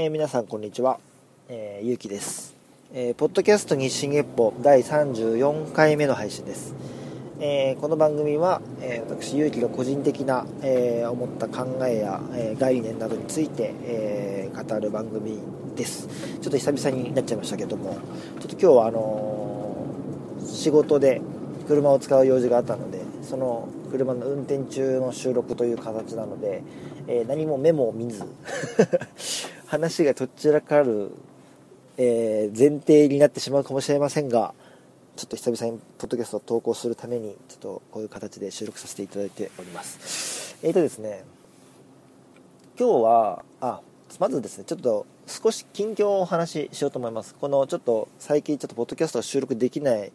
えー、皆さんこんにちは、えー、ゆうきです、えー、ポッドキャスト日進月歩第34回目の配信です、えー、この番組は、え、私ゆうきが個人的な、え、思った考えや、え、概念などについて、え、語る番組です。ちょっと久々になっちゃいましたけども。ちょっと今日はあの、仕事で車を使う用事があったのでその車の運転中の収録という形なので、え、何もメモを見ず話がどちらかる、えー、前提になってしまうかもしれませんがちょっと久々にポッドキャストを投稿するためにちょっとこういう形で収録させていただいております。えーとですね今日はあまずですねちょっと少し近況をお話ししようと思います。このちょっと最近ちょっとポッドキャストを収録できない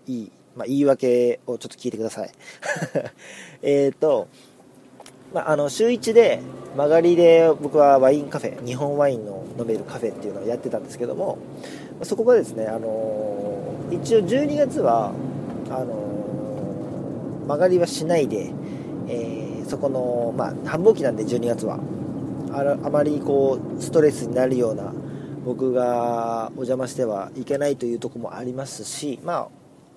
まあ、言い訳をちょっと聞いてください。えっとまあ、の週1で曲がりで僕はワインカフェ日本ワインの飲めるカフェっていうのをやってたんですけどもそこがですね、あの、一応12月はあの、曲がりはしないで、えー、そこの、まあ、繁忙期なんで12月は。ああまりこうストレスになるような僕がお邪魔してはいけないというとこもありますし、まあ、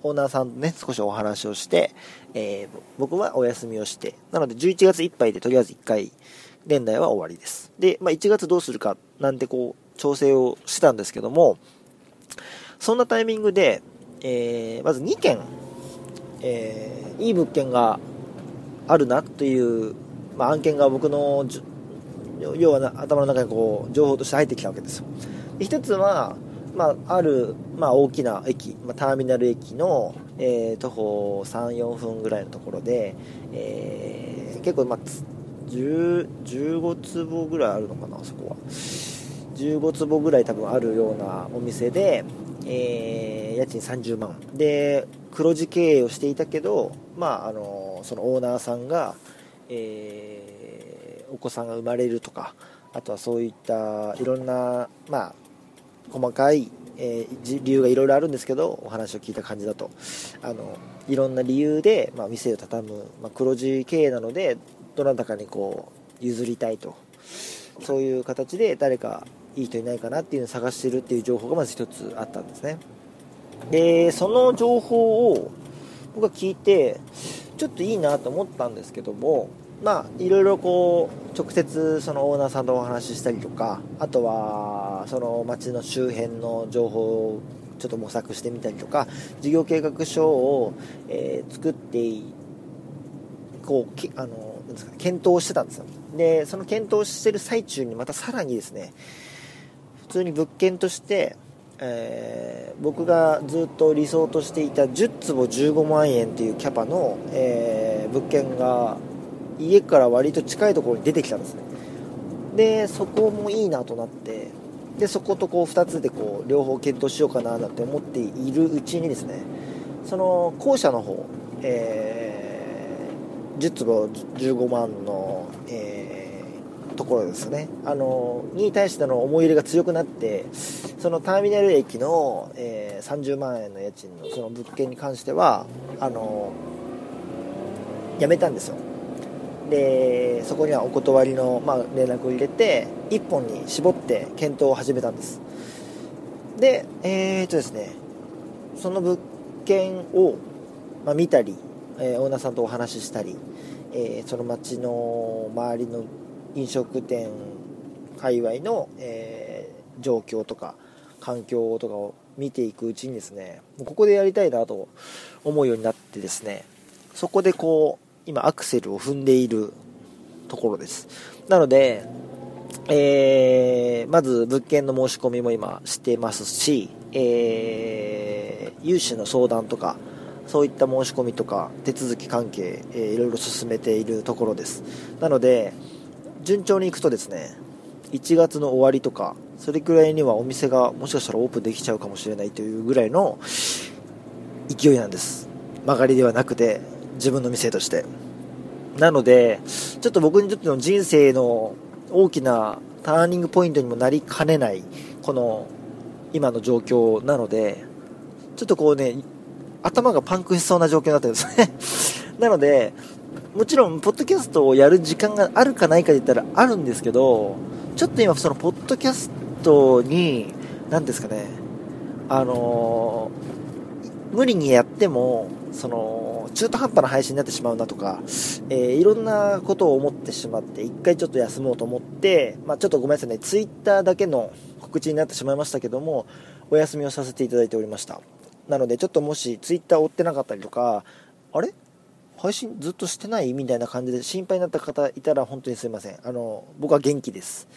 オーナーさんとね、少しお話をして、えー、僕はお休みをして、なので11月いっぱいでとりあえず1回、年内は終わりです。で、まあ、1月どうするかなんてこう、調整をしてたんですけども、そんなタイミングで、えー、まず2件、えー、いい物件があるなという、まあ、案件が僕の要は頭の中にこう情報として入ってきたわけですよ。一つは、まあ、ある、まあ、大きな駅、まあ、ターミナル駅の、えー、徒歩3、4分ぐらいのところで、えー、結構、まあ、15坪ぐらいあるのかな、そこは。15坪ぐらい多分あるようなお店で、えー、家賃30万。で、黒字経営をしていたけど、まあ、あの、そのオーナーさんが、えー、お子さんが生まれるとか、あとはそういったいろんな、まあ、細かい、えー、理由がいろいろあるんですけどお話を聞いた感じだと。あのいろんな理由で、まあ、店を畳む、まあ、黒字経営なのでどなたかにこう譲りたいと。そういう形で誰かいい人いないかなっていうのを探してるっていう情報がまず一つあったんですね。でその情報を僕は聞いてちょっといいなと思ったんですけどもまあいろいろこう直接そのオーナーさんとお話ししたりとかあとはその町の周辺の情報をちょっと模索してみたりとか事業計画書を、えー、作ってこうきあのなんですか検討してたんですよ。でその検討してる最中にまたさらにですね普通に物件として、えー、僕がずっと理想としていた10坪15万円っていうキャパの、えー、物件が家から割と近いところに出てきたんですね。でそこもいいなとなってでそことこう2つでこう両方検討しようかななんて思っているうちにですねその校舎の方、えー、10坪15万の、えー、ところですね。あのに対しての思い入れが強くなってそのターミナル駅の、えー、30万円の家賃のその物件に関してはあのやめたんですよ。でそこにはお断りの、まあ、連絡を入れて1本に絞って検討を始めたんです。でえー、っとですねその物件を、まあ、見たり、えー、オーナーさんとお話ししたり、えー、その町の周りの飲食店界隈の、えー、状況とか環境とかを見ていくうちにですねここでやりたいなと思うようになってですねそこでこう今アクセルを踏んでいるところです。なので、えー、まず物件の申し込みも今してますし、えー、融資の相談とか、そういった申し込みとか手続き関係、えー、いろいろ進めているところです。なので、順調にいくとですね、1月の終わりとか、それくらいにはお店がもしかしたらオープンできちゃうかもしれないというぐらいの勢いなんです。曲がりではなくて、自分の店として。なので、ちょっと僕にとっての人生の大きなターニングポイントにもなりかねない、この今の状況なので、ちょっとこうね、頭がパンクしそうな状況になってるんですね。なので、もちろん、ポッドキャストをやる時間があるかないかで言ったらあるんですけど、ちょっと今、そのポッドキャストに、何ですかね、あのー、無理にやっても、その、中途半端な配信になってしまうなとか、えー、いろんなことを思ってしまって、一回ちょっと休もうと思って、まあ、ちょっとごめんなさいね、ツイッターだけの告知になってしまいましたけども、お休みをさせていただいておりました。なので、ちょっともしツイッター追ってなかったりとか、あれ？配信ずっとしてない？みたいな感じで心配になった方いたら本当にすいません。あの、僕は元気です。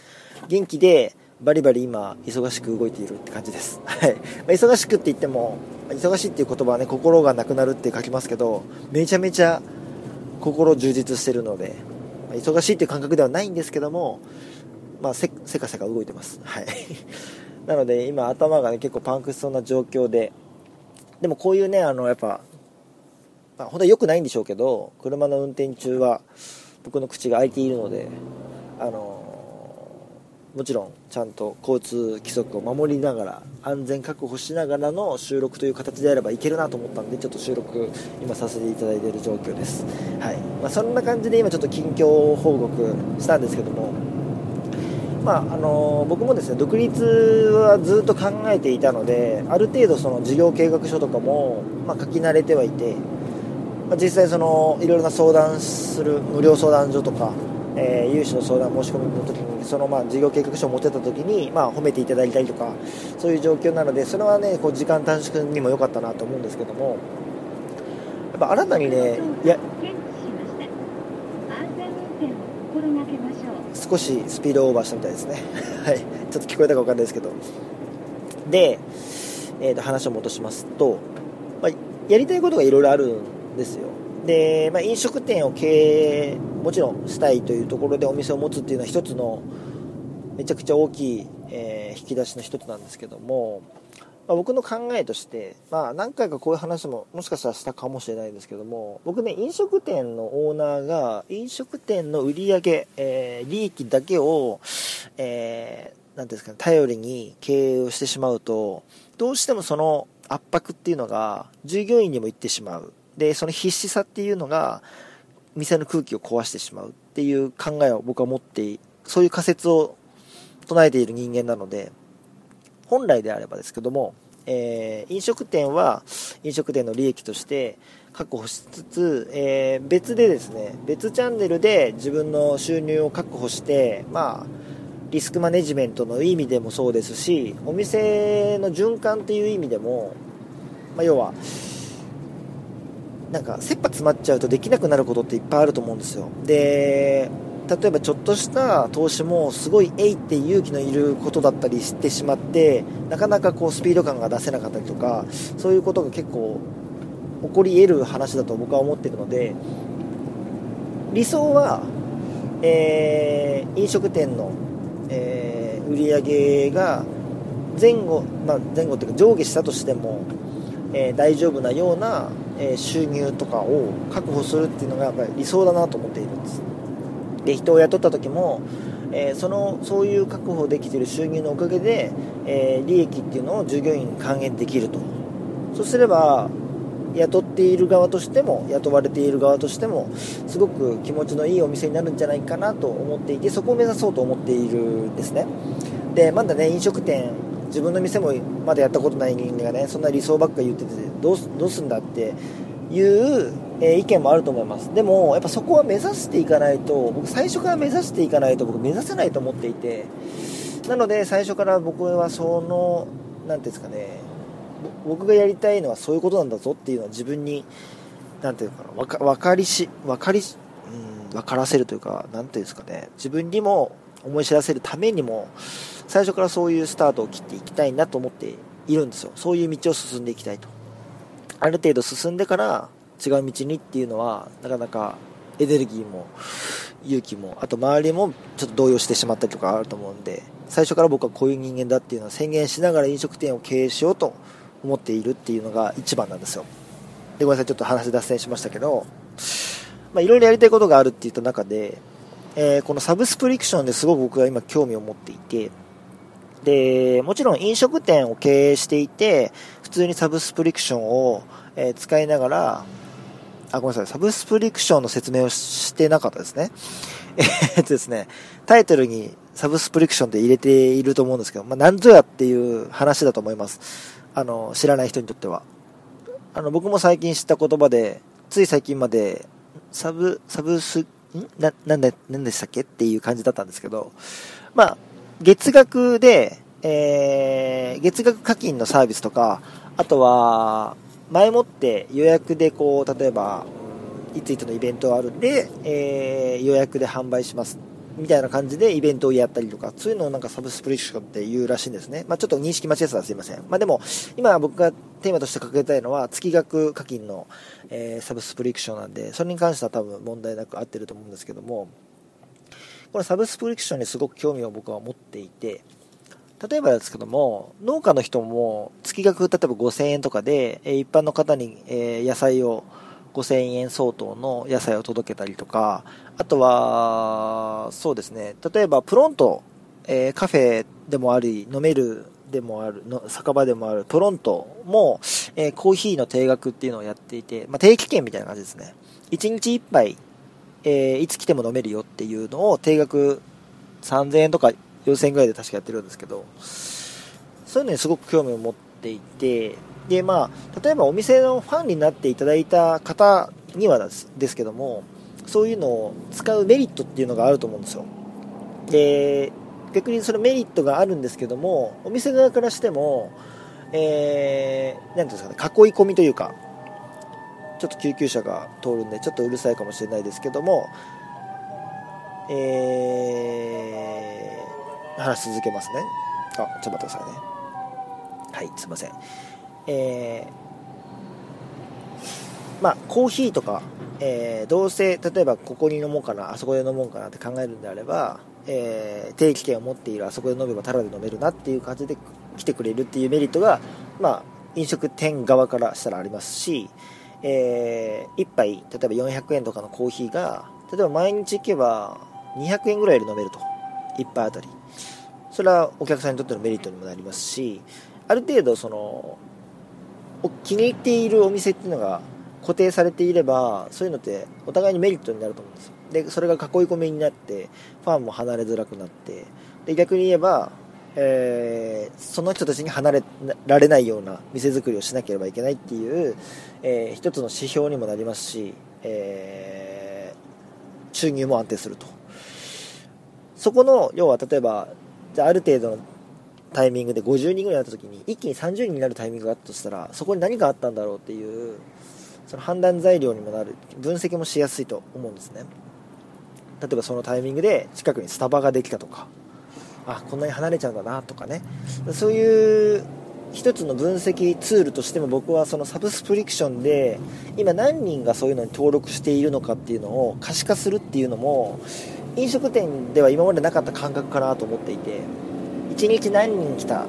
元気で、バリバリ今、忙しく動いているって感じです。はい。まあ、忙しくって言っても、忙しいっていう言葉はね、心がなくなるって書きますけど、めちゃめちゃ心充実してるので、まあ、忙しいっていう感覚ではないんですけども、まあ、せ、せかせか動いてます。はい。なので、今頭がね、結構パンクしそうな状況で、でもこういうね、あの、やっぱ、まあ、本当は良くないんでしょうけど、車の運転中は僕の口が開いているので、あのもちろんちゃんと交通規則を守りながら安全確保しながらの収録という形であればいけるなと思ったんでちょっと収録今させていただいている状況です、はい。まあ、そんな感じで今ちょっと近況報告したんですけどもまああの僕もですね独立はずっと考えていたのである程度その事業計画書とかも、ま、書き慣れてはいてまあ、実際そのいろいろな相談する無料相談所とか、えー、融資の相談申し込みの時にそのまあ事業計画書を持ってた時に、まあ、褒めていただいたりとかそういう状況なのでそれはねこう時間短縮にも良かったなと思うんですけどもやっぱ新たにねや少しスピードオーバーしたみたいですね。はい。ちょっと聞こえたか分かんないですけど。で、えー、と話を戻しますと、まあ、やりたいことがいろいろあるんですよ。で、まあ、飲食店を経営もちろんしたいというところでお店を持つっていうのは一つのめちゃくちゃ大きい、えー、引き出しの一つなんですけども、まあ、僕の考えとして、まあ、何回かこういう話ももしかしたらしたかもしれないんですけども僕ね飲食店のオーナーが飲食店の売り上げ、えー、利益だけを、えー、なんですかね、頼りに経営をしてしまうとどうしてもその圧迫っていうのが従業員にも行ってしまう。で、その必死さっていうのが、店の空気を壊してしまうっていう考えを僕は持って、そういう仮説を唱えている人間なので、本来であればですけども、えー、飲食店は飲食店の利益として確保しつつ、えー、別でですね、別チャンネルで自分の収入を確保して、まあ、リスクマネジメントの意味でもそうですし、お店の循環っていう意味でも、まあ、要は、なんか切羽詰まっちゃうとできなくなることっていっぱいあると思うんですよ。で例えばちょっとした投資もすごいえいって勇気のいることだったりしてしまってなかなかこうスピード感が出せなかったりとかそういうことが結構起こり得る話だと僕は思ってるので理想は、えー、飲食店の、えー、売り上げが前後、まあ、前後というか上下したとしても、えー、大丈夫なようなえ収入とかを確保するっていうのがやっぱり理想だなと思っているんです。で人を雇った時も、えそのそういう確保できてる収入のおかげで、え利益っていうのを従業員に還元できると。そうすれば雇っている側としても雇われている側としてもすごく気持ちのいいお店になるんじゃないかなと思っていてそこを目指そうと思っているんですね。でまだね飲食店自分の店もまだやったことない人間がねそんな理想ばっか言っててどうどうすんだっていう、えー、意見もあると思います。でもやっぱそこは目指していかないと僕最初から目指していかないと僕目指せないと思っていてなので最初から僕はその何ていうんですかね僕がやりたいのはそういうことなんだぞっていうのは自分に何ていうかな分か分かりし分かりうん分からせるというか何ていうんですかね自分にも思い知らせるためにも最初からそういうスタートを切っていきたいなと思っているんですよ。そういう道を進んでいきたいと。ある程度進んでから違う道にっていうのはなかなかエネルギーも勇気もあと周りもちょっと動揺してしまったりとかあると思うんで最初から僕はこういう人間だっていうのを宣言しながら飲食店を経営しようと思っているっていうのが一番なんですよ。でごめんなさいちょっと話脱線しましたけどいろいろやりたいことがあるって言った中で、えー、このサブスプリクションですごく僕が今興味を持っていてで、もちろん飲食店を経営していて、普通にサブスプリクションを、え、使いながら、あ、ごめんなさい、サブスプリクションの説明をしてなかったですね。えっとですね、タイトルにサブスプリクションで入れていると思うんですけど、まあ、なんぞやっていう話だと思います。あの、知らない人にとっては。あの、僕も最近知った言葉で、つい最近まで、サブ、サブス、ん？な、なんで、なんでしたっけ？っていう感じだったんですけど、まあ、月額で、えー、月額課金のサービスとか、あとは、前もって予約でこう、例えば、いついつのイベントがあるんで、えー、予約で販売します。みたいな感じでイベントをやったりとか、そういうのをなんかサブスプリクションって言うらしいんですね。まあちょっと認識間違えたらすいません。まあでも、今僕がテーマとして掲げたいのは、月額課金の、えー、サブスプリクションなんで、それに関しては多分問題なく合ってると思うんですけども、このサブスプリクションにすごく興味を僕は持っていて、例えばですけども、農家の人も月額例えば5000円とかで、一般の方に野菜を5000円相当の野菜を届けたりとか、あとは、そうですね、例えばプロント、え、カフェでもあり、飲めるでもある、の酒場でもあるプロントも、え、コーヒーの定額っていうのをやっていて、まあ、定期券みたいな感じですね。1日1杯、えー、いつ来ても飲めるよっていうのを定額3000円とか4000円ぐらいで確かやってるんですけど、そういうのにすごく興味を持っていて、で、まあ、例えばお店のファンになっていただいた方にはですけども、そういうのを使うメリットっていうのがあると思うんですよ。で、逆にそのメリットがあるんですけども、お店側からしても、えー、なんていうんですかね、囲い込みというか、ちょっと救急車が通るんで、ちょっとうるさいかもしれないですけども、えー、話し続けますね。あ、ちょっと待ってくださいね。はい、すいません。えー、まあ、コーヒーとか、えー、どうせ、例えばここに飲もうかな、あそこで飲もうかなって考えるんであれば、えー、定期券を持っているあそこで飲めばタダで飲めるなっていう感じで来てくれるっていうメリットが、まあ、飲食店側からしたらありますし、えー、1杯、例えば400円とかのコーヒーが、例えば毎日行けば200円ぐらいで飲めると。1杯あたり。それはお客さんにとってのメリットにもなりますし、ある程度その、気に入っているお店っていうのが固定されていればそういうのってお互いにメリットになると思うんですよでそれが囲い込みになってファンも離れづらくなってで逆に言えば、えー、その人たちに離れられないような店作りをしなければいけないっていう、えー、一つの指標にもなりますし、えー、収入も安定すると。そこの要は例えばじゃある程度のタイミングで50人ぐらいになった時に一気に30人になるタイミングがあったとしたらそこに何があったんだろうっていうその判断材料にもなる分析もしやすいと思うんですね。例えばそのタイミングで近くにスタバができたとか。あこんなに離れちゃうんだなとかね。そういう一つの分析ツールとしても僕はそのサブスプリクションで今何人がそういうのに登録しているのかっていうのを可視化するっていうのも飲食店では今までなかった感覚かなと思っていて1日何人来た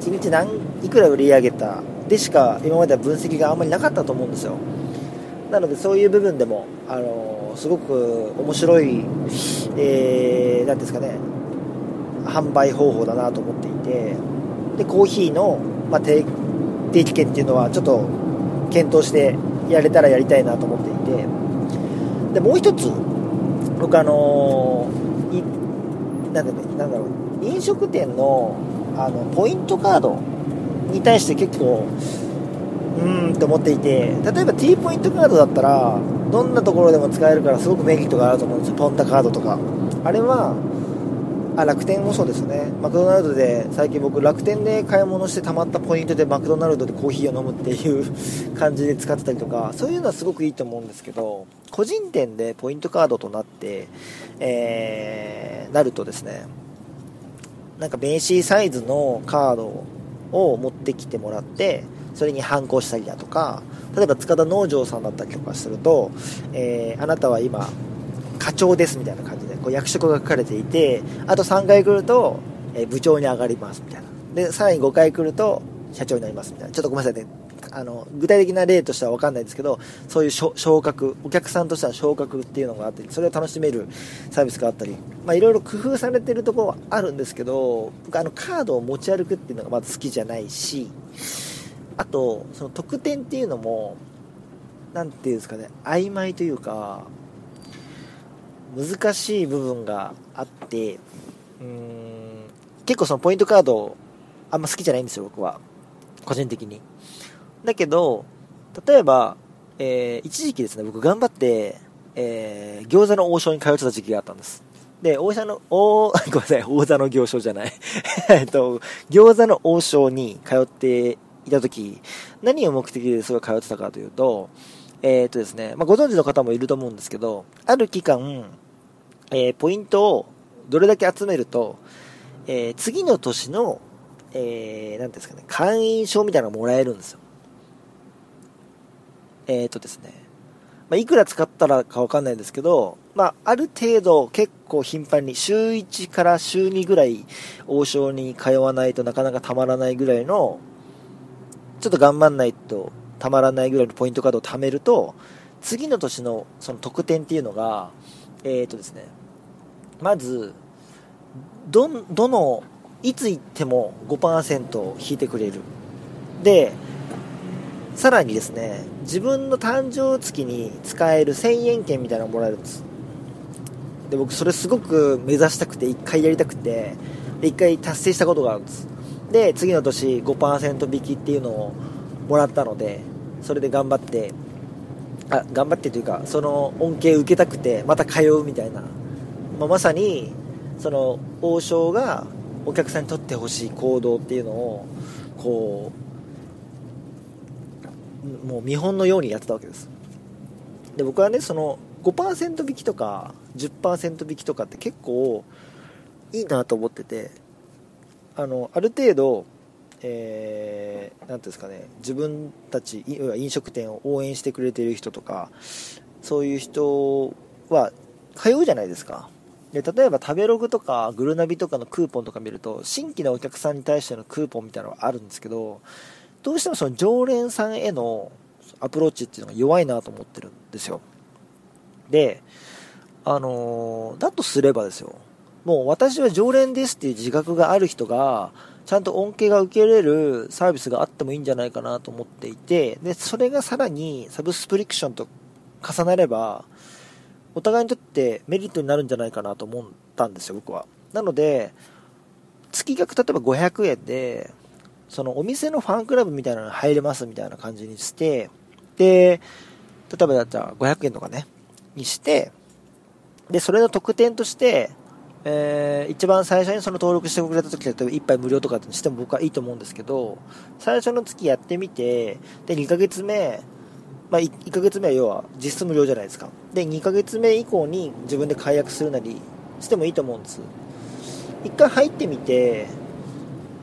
1日何いくら売り上げたでしか今までは分析があんまりなかったと思うんですよ。なのでそういう部分でも、あのすごく面白い何、えー、ですかね。販売方法だなと思っていてでコーヒーの、まあ、定定期券っていうのはちょっと検討してやれたらやりたいなと思っていてでもう一つ僕あのいなんだなんだろう飲食店のあのポイントカードに対して結構うーんって思っていて例えば T ポイントカードだったらどんなところでも使えるからすごくメリットがあると思うんですよ。ポンタカードとか。あれはあ楽天もそうですね。マクドナルドで最近僕楽天で買い物してたまったポイントでマクドナルドでコーヒーを飲むっていう 感じで使ってたりとかそういうのはすごくいいと思うんですけど個人店でポイントカードとなって、えー、なるとですねなんか名刺サイズのカードを持ってきてもらってそれに反抗したりだとか例えば塚田農場さんだったりとかすると、えー、あなたは今課長ですみたいな感じでこう役職が書かれていてあと3回来ると、え、部長に上がりますみたいな。でさらに5回来ると社長になりますみたいな。ちょっとごめんなさいね。あの具体的な例としては分かんないですけどそういう昇格お客さんとしては昇格っていうのがあってそれを楽しめるサービスがあったりいろいろ工夫されてるところはあるんですけど僕あのカードを持ち歩くっていうのがまず好きじゃないしあとその特典っていうのも何ていうんですかね曖昧というか難しい部分があって、うん、結構そのポイントカード、あんま好きじゃないんですよ、僕は。個人的に。だけど、例えば、えー、一時期ですね、僕頑張って、えー、餃子の王将に通ってた時期があったんです。で、王将の、お ごめんなさい、王座の行商じゃない。えっと、餃子の王将に通っていた時、何を目的でそれを通ってたかというと、えっ、とですね、まあ、ご存知の方もいると思うんですけど、ある期間、えー、ポイントをどれだけ集めると、えー、次の年の、えー、なんですかね、会員証みたいなのもらえるんですよ。えっ、とですね、まあ、いくら使ったらかわかんないんですけど、まあ、ある程度結構頻繁に週1から週2ぐらい王将に通わないとなかなかたまらないぐらいの、ちょっと頑張んないとたまらないぐらいのポイントカードを貯めると、次の年のその得点っていうのが、えっ、ー、とですね、まず、ど、どの、いつ行っても5%引いてくれる。で、さらにですね、自分の誕生月に使える1000円券みたいなのもらえるんです。で、僕それすごく目指したくて、1回やりたくて、で、1回達成したことがあるんです。で、次の年5%引きっていうのをもらったので、それで頑張って、あ、頑張ってというか、その恩恵を受けたくて、また通うみたいな。まあ、まさに、その、王将がお客さんにとってほしい行動っていうのを、こう、もう見本のようにやってたわけです。で僕はねその5%引きとか10%引きとかって結構いいなと思っててあのある程度えー、ていうんですかね自分たち飲食店を応援してくれてる人とかそういう人は通うじゃないですか。で例えば食べログとかグルナビとかのクーポンとか見ると新規のお客さんに対してのクーポンみたいなのがあるんですけどどうしてもその常連さんへのアプローチっていうのが弱いなと思ってるんですよ。で、あのー、だとすればですよ、もう私は常連ですっていう自覚がある人が、ちゃんと恩恵が受けれるサービスがあってもいいんじゃないかなと思っていて、で、それがさらにサブスプリクションと重なれば、お互いにとってメリットになるんじゃないかなと思ったんですよ、僕は。なので、月額例えば500円で、そのお店のファンクラブみたいなのに入れますみたいな感じにして、で、例えばだったら500円とかね、にして、で、それの特典として、えー、一番最初にその登録してくれた時だと1杯無料とかにしても僕はいいと思うんですけど、最初の月やってみて、で、2ヶ月目、まあ1、1ヶ月目は要は実質無料じゃないですか。で、2ヶ月目以降に自分で解約するなりしてもいいと思うんです。一回入ってみて、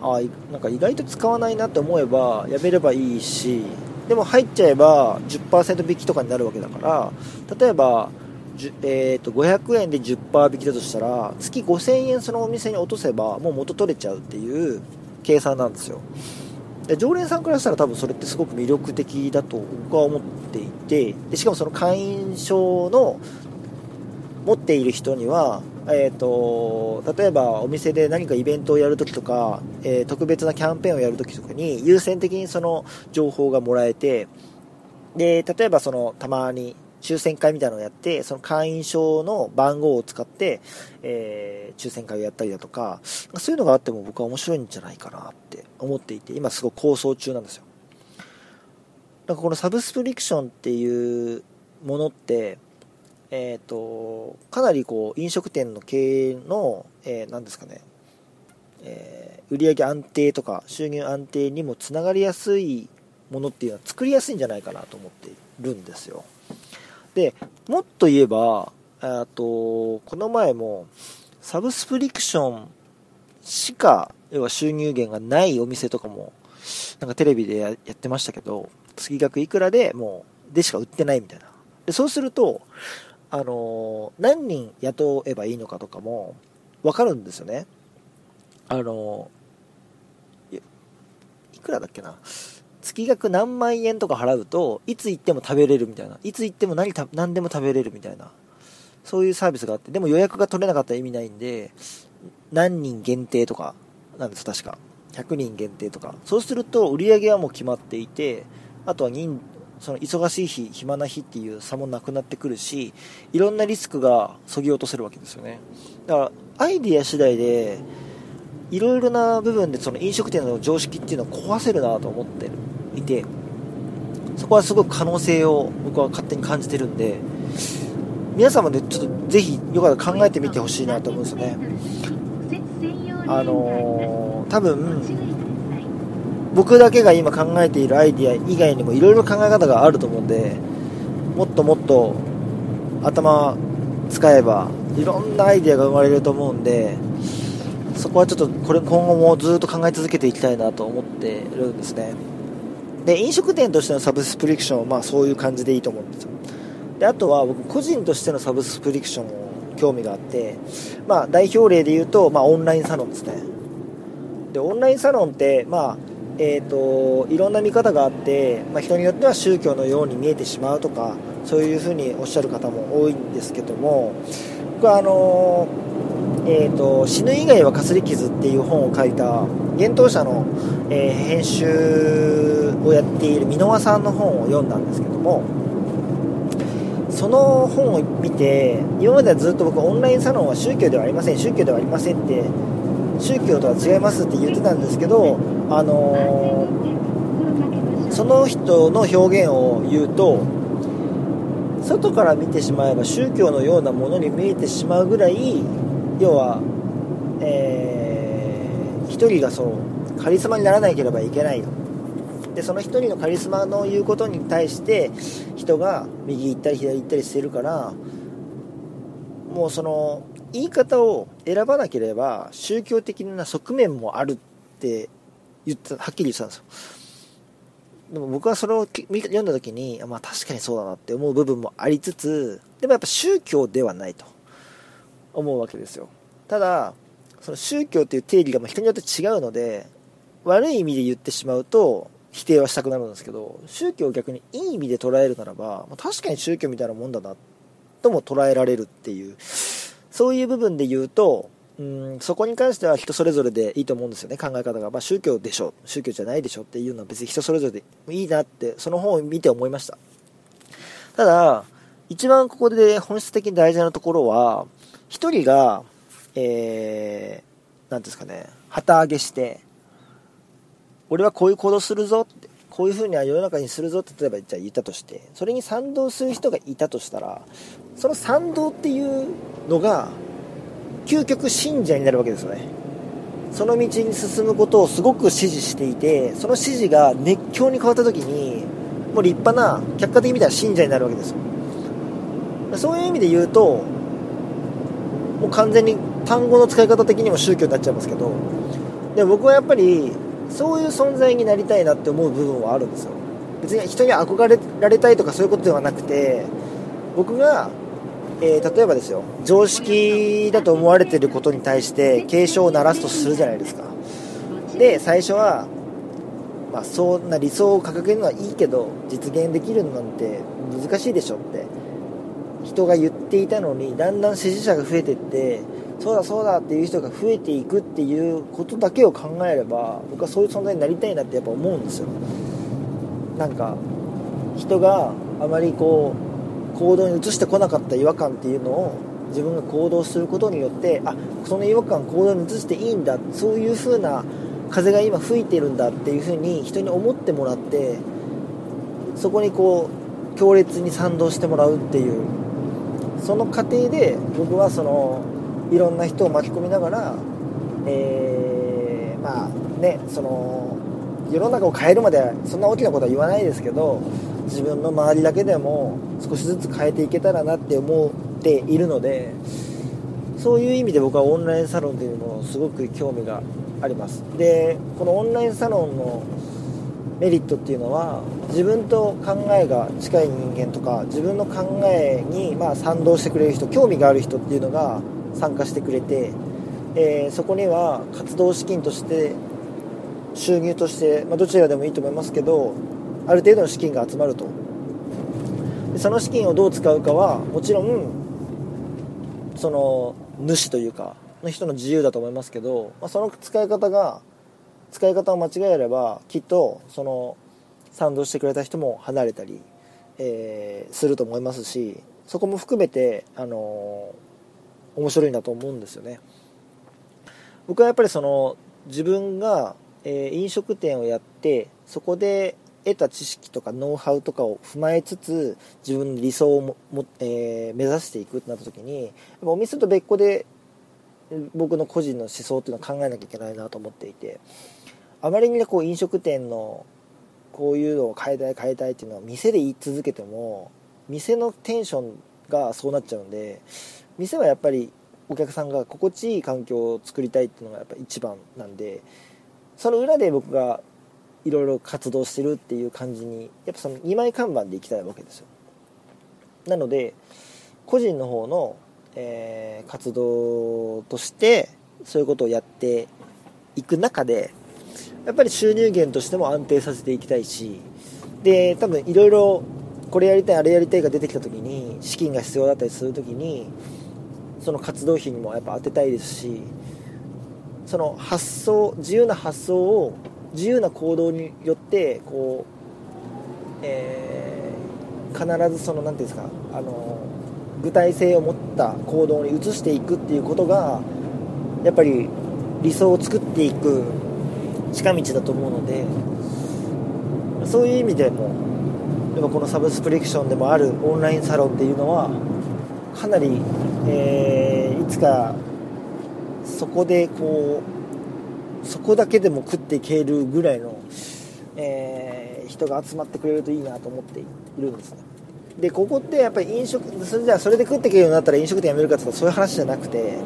ああなんか意外と使わないなって思えばやめればいいしでも入っちゃえば10%引きとかになるわけだから例えば、えー、と500円で10%引きだとしたら月5000円そのお店に落とせばもう元取れちゃうっていう計算なんですよ常連さんからしたら多分それってすごく魅力的だと僕は思っていてでしかもその会員証の持っている人にはえーと、例えばお店で何かイベントをやるときとか、えー、特別なキャンペーンをやるときとかに優先的にその情報がもらえてで例えばそのたまに抽選会みたいなのをやってその会員証の番号を使って、えー、抽選会をやったりだとかそういうのがあっても僕は面白いんじゃないかなって思っていて今すごく構想中なんですよなんかこのサブスプリクションっていうものってえっ、ー、と、かなりこう、飲食店の経営の、えー、ですかね、えー、売上安定とか収入安定にもつながりやすいものっていうのは作りやすいんじゃないかなと思ってるんですよ。で、もっと言えば、あと、この前も、サブスプリクションしか、要は収入源がないお店とかも、なんかテレビでやってましたけど、月額いくらでもう、でしか売ってないみたいな。でそうすると、あの何人雇えばいいのかとかも分かるんですよね。あのいくらだっけな？月額何万円とか払うといつ行っても食べれるみたいな。いつ行っても何た何でも食べれるみたいな。そういうサービスがあって。でも予約が取れなかったら意味ないんで何人限定とかなんです確か。100人限定とか。そうすると売り上げはもう決まっていてあとは人その忙しい日暇な日っていう差もなくなってくるしいろんなリスクがそぎ落とせるわけですよね。だからアイディア次第でいろいろな部分でその飲食店の常識っていうのを壊せるなと思ってる。いてそこはすごく可能性を僕は勝手に感じてるんで皆さんもねちょっとぜひよかったら考えてみてほしいなと思うんですよね。あのー、多分僕だけが今考えているアイディア以外にもいろいろ考え方があると思うんでもっともっと頭使えばいろんなアイディアが生まれると思うんでそこはちょっとこれ今後もずっと考え続けていきたいなと思ってるんですねで飲食店としてのサブスプリクションはまあそういう感じでいいと思うんですよ。であとは僕個人としてのサブスプリクションも興味があって、まあ、代表例で言うと、まあ、オンラインサロンですね。でオンラインサロンって、まあえーと、いろんな見方があって、まあ、人によっては宗教のように見えてしまうとかそういうふうにおっしゃる方も多いんですけども僕はあのえーと「死ぬ以外はかすり傷」っていう本を書いた幻冬者の、えー、編集をやっている箕輪さんの本を読んだんですけどもその本を見て今まではずっと僕オンラインサロンは宗教ではありません宗教ではありませんって宗教とは違いますって言ってたんですけどあのー、その人の表現を言うと外から見てしまえば宗教のようなものに見えてしまうぐらい要は、えー、一人がそのカリスマにならなければいけないでその一人のカリスマの言うことに対して人が右行ったり左行ったりしてるからもうその言い方を選ばなければ宗教的な側面もあるって言ったはっきり言ってたんですよ。でも僕はそれを読んだ時にまあ確かにそうだなって思う部分もありつつでもやっぱ宗教ではないと。思うわけですよ。ただその宗教っていう定義が人によって違うので悪い意味で言ってしまうと否定はしたくなるんですけど宗教を逆にいい意味で捉えるならば確かに宗教みたいなもんだなとも捉えられるっていうそういう部分で言うとうんそこに関しては人それぞれでいいと思うんですよね考え方が、まあ、宗教でしょ宗教じゃないでしょっていうのは別に人それぞれでいいなってその本を見て思いました。ただ一番ここで本質的に大事なところは1人がえー、なんですかね旗揚げして俺はこういう行動するぞってこういうふうには世の中にするぞって例えばじゃあ言ったとしてそれに賛同する人がいたとしたらその賛同っていうのが究極信者になるわけですよね。その道に進むことをすごく支持していてその支持が熱狂に変わった時にもう立派な客観的に見たら信者になるわけですよ。そういう意味で言うともう完全に単語の使い方的にも宗教になっちゃいますけどで僕はやっぱりそういう存在になりたいなって思う部分はあるんですよ。別に人に憧れられたいとかそういうことではなくて僕が、えー、例えばですよ常識だと思われてることに対して警鐘を鳴らすとするじゃないですか。で最初はまあ、そんな理想を掲げるのはいいけど実現できるなんて難しいでしょって人が言っていたのにだんだん支持者が増えてってそうだそうだっていう人が増えていくっていうことだけを考えれば僕はそういう存在になりたいなってやっぱ思うんですよ。なんか人があまりこう行動に移してこなかった違和感っていうのを自分が行動することによってあその違和感行動に移していいんだそういう風な風が今吹いてるんだっていう風に人に思ってもらってそこにこう強烈に賛同してもらうっていうその過程で僕はそのいろんな人を巻き込みながら、えー、まあねその世の中を変えるまでそんな大きなことは言わないですけど自分の周りだけでも少しずつ変えていけたらなって思っているのでそういう意味で僕はオンラインサロンというのをすごく興味があります。でこのオンラインサロンのメリットっていうのは自分と考えが近い人間とか自分の考えにま賛同してくれる人興味がある人っていうのが参加してくれて、えー、そこには活動資金として収入として、まあ、どちらでもいいと思いますけどある程度の資金が集まると。でその資金をどう使うかはもちろんその主というかの人の自由だと思いますけど、まあ、その使い方が使い方を間違えればきっとその賛同してくれた人も離れたりえー、すると思いますしそこも含めて、あの面白いなと思うんですよね。僕はやっぱりその自分が、えー、飲食店をやってそこで得た知識とかノウハウとかを踏まえつつ自分の理想をも、えー、目指していくってなった時にお店と別個で僕の個人の思想っていうのを考えなきゃいけないなと思っていて。あまりにねこう飲食店のこういうのを変えたい変えたいっていうのは店で言い続けても店のテンションがそうなっちゃうんで店はやっぱりお客さんが心地いい環境を作りたいっていうのがやっぱ一番なんでその裏で僕がいろいろ活動してるっていう感じにやっぱその2枚看板でいきたいわけですよ。なので個人の方の、えー、活動としてそういうことをやっていく中でやっぱり収入源としても安定させていきたいしで多分いろいろこれやりたいあれやりたいが出てきた時に資金が必要だったりする時にその活動費にもやっぱ当てたいですしその発想自由な発想を自由な行動によってこう、えー、必ずその何て言うんですかあの具体性を持った行動に移していくっていうことがやっぱり理想を作っていく近道だと思うのでそういう意味でもやっぱこのサブスプリクションでもあるオンラインサロンっていうのはかなり、えー、いつかそこでこうそこだけでも食っていけるぐらいの、えー、人が集まってくれるといいなと思っているんですね。でここってやっぱり飲食それじゃあそれで食っていけるようになったら飲食店辞めるかとかそういう話じゃなくて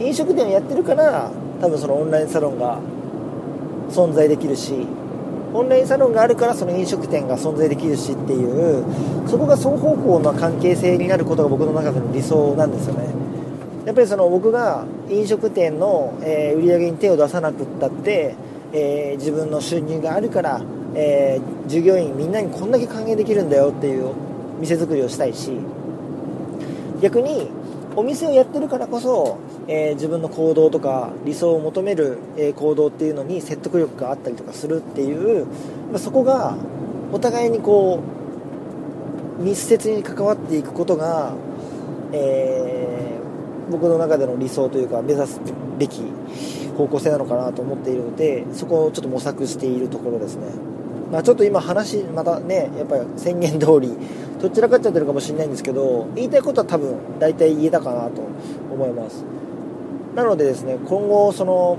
飲食店をやってるから多分そのオンラインサロンが存在できるしオンラインサロンがあるからその飲食店が存在できるしっていうそこが双方向の関係性になることが僕の中での理想なんですよね。やっぱりその僕が飲食店の、え、売り上げに手を出さなくったって、えー、自分の収入があるから、えー、従業員みんなにこんだけ還元できるんだよっていう店作りをしたいし逆にお店をやってるからこそ、えー、自分の行動とか理想を求める、え行動っていうのに説得力があったりとかするっていう、そこがお互いにこう密接に関わっていくことが、え僕の中での理想というか目指すべき方向性なのかなと思っているのでそこをちょっと模索しているところですね、まあ、ちょっと今話またねやっぱり宣言通りどちらかっちゃってるかもしれないんですけど言いたいことは多分大体言えたかなと思います。なのでですね今後その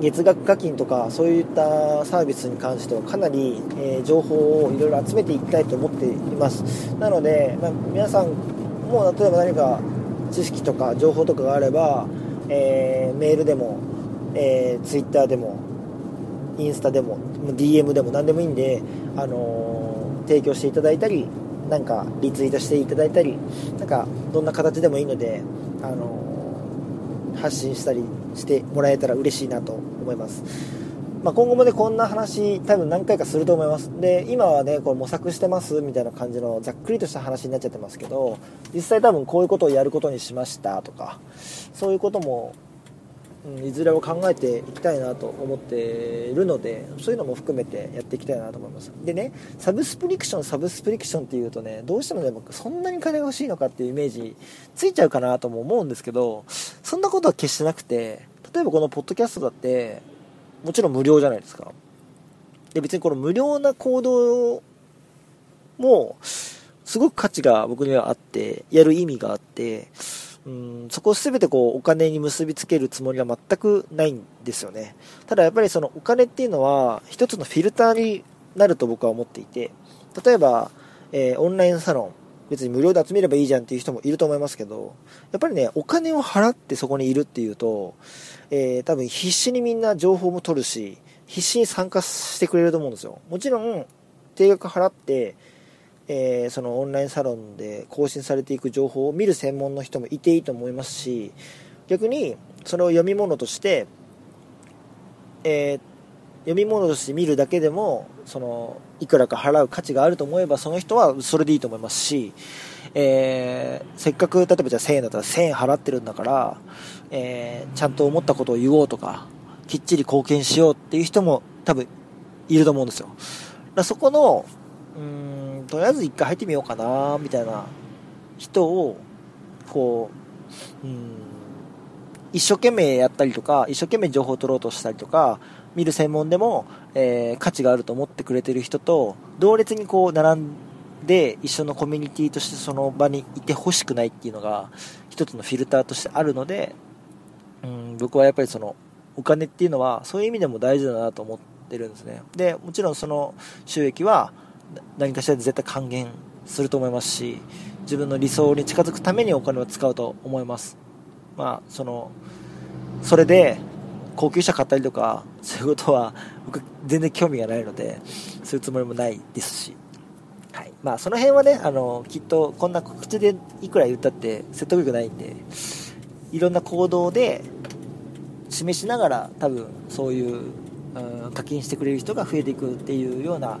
月額課金とかそういったサービスに関してはかなり、え、情報をいろいろ集めていきたいと思っています。なので、まあ、皆さんも例えば何か知識とか情報とかがあれば、えー、メールでも、えー、ツイッターでもインスタでも DM でも何でもいいんで、あのー、提供していただいたりなんかリツイートしていただいたりなんかどんな形でもいいので、あのー、発信したりしてもらえたら嬉しいなと思います。まあ、今後もねこんな話多分何回かすると思います。で今はねこれ模索してますみたいな感じのざっくりとした話になっちゃってますけど実際多分こういうことをやることにしましたとかそういうことも、うん、いずれを考えていきたいなと思っているのでそういうのも含めてやっていきたいなと思いますでねサブスプリクションサブスプリクションっていうとねどうしてもね僕そんなに金が欲しいのかっていうイメージついちゃうかなとも思うんですけどそんなことは決してなくて例えばこのポッドキャストだってもちろん無料じゃないですか。で、別にこの無料な行動も、すごく価値が僕にはあって、やる意味があって、うん、そこを全てこうお金に結びつけるつもりは全くないんですよね。ただやっぱりそのお金っていうのは一つのフィルターになると僕は思っていて、例えば、えー、オンラインサロン、別に無料で集めればいいじゃんっていう人もいると思いますけど、やっぱりね、お金を払ってそこにいるっていうと、えー、多分必死にみんな情報も取るし、必死に参加してくれると思うんですよ。もちろん、定額払って、えー、そのオンラインサロンで更新されていく情報を見る専門の人もいていいと思いますし、逆に、それを読み物として、えー、読み物として見るだけでも、その、いくらか払う価値があると思えば、その人はそれでいいと思いますし、えー、せっかく、例えばじゃあ1000円だったら1000円払ってるんだから、え、ちゃんと思ったことを言おうとか、きっちり貢献しようっていう人も多分いると思うんですよ。だそこの、うんとりあえず一回入ってみようかなみたいな人をこう、うん、一生懸命やったりとか一生懸命情報を取ろうとしたりとか見る専門でも、えー、価値があると思ってくれてる人と同列にこう並んで一緒のコミュニティとしてその場にいてほしくないっていうのが一つのフィルターとしてあるので、うん、僕はやっぱりそのお金っていうのはそういう意味でも大事だなと思ってるんですね。でもちろんその収益は何かしらで絶対還元すると思いますし自分の理想に近づくためにお金を使うと思います。まあそのそれで高級車買ったりとかそういうことは僕全然興味がないのでするつもりもないですし。はい。まあ、その辺はねあのきっとこんな告知でいくら言ったって説得力ないんでいろんな行動で示しながら多分そういう、うん、課金してくれる人が増えていくっていうような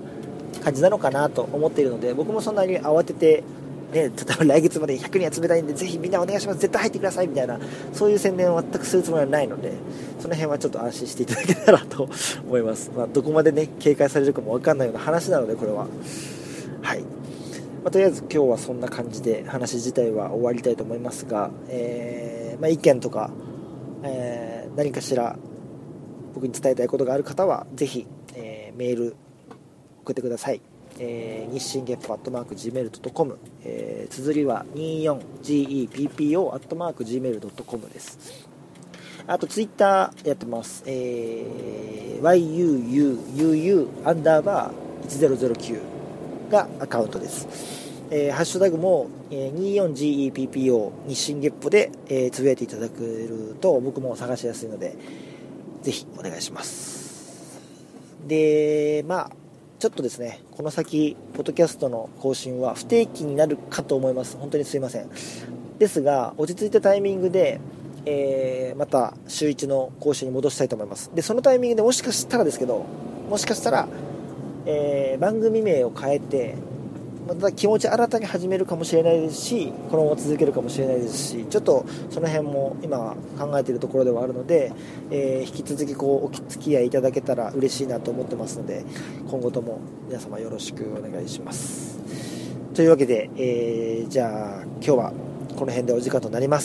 感じなのかなと思っているので僕もそんなに慌てて、ね、例えば来月まで100人集めたいんでぜひみんなお願いします。絶対入ってくださいみたいなそういう宣伝を全くするつもりはないのでその辺はちょっと安心していただけたらと思います、まあ、どこまでね警戒されるかも分かんないような話なのでこれは。はい、まあ、とりあえず今日はそんな感じで話自体は終わりたいと思いますが、えー、まあ、意見とか、えー、何かしら僕に伝えたいことがある方はぜひ、えー、メール送ってください、え日進月歩アットマーク Gmail.com、えー、綴りは 24GEPPO アットマーク Gmail.com ですあとツイッターやってます、えー、YUUUU アンダーバー1009がアカウントです。えー、ハッシュタグも、えー、24GEPPO 日進月歩で、えー、つぶやいていただけると僕も探しやすいので、ぜひお願いします。で、まあ、ちょっとですね、この先、ポッドキャストの更新は不定期になるかと思います。本当にすいません。ですが、落ち着いたタイミングで、えー、また週1の更新に戻したいと思います。で、そのタイミングでもしかしたらですけど、もしかしたら、えー、番組名を変えてまた気持ち新たに始めるかもしれないですしこのまま続けるかもしれないですしちょっとその辺も今考えているところではあるので、えー、引き続きこうお付き合いいただけたら嬉しいなと思ってますので今後とも皆様よろしくお願いします。というわけで、えー、じゃあ今日はこの辺でお時間となります。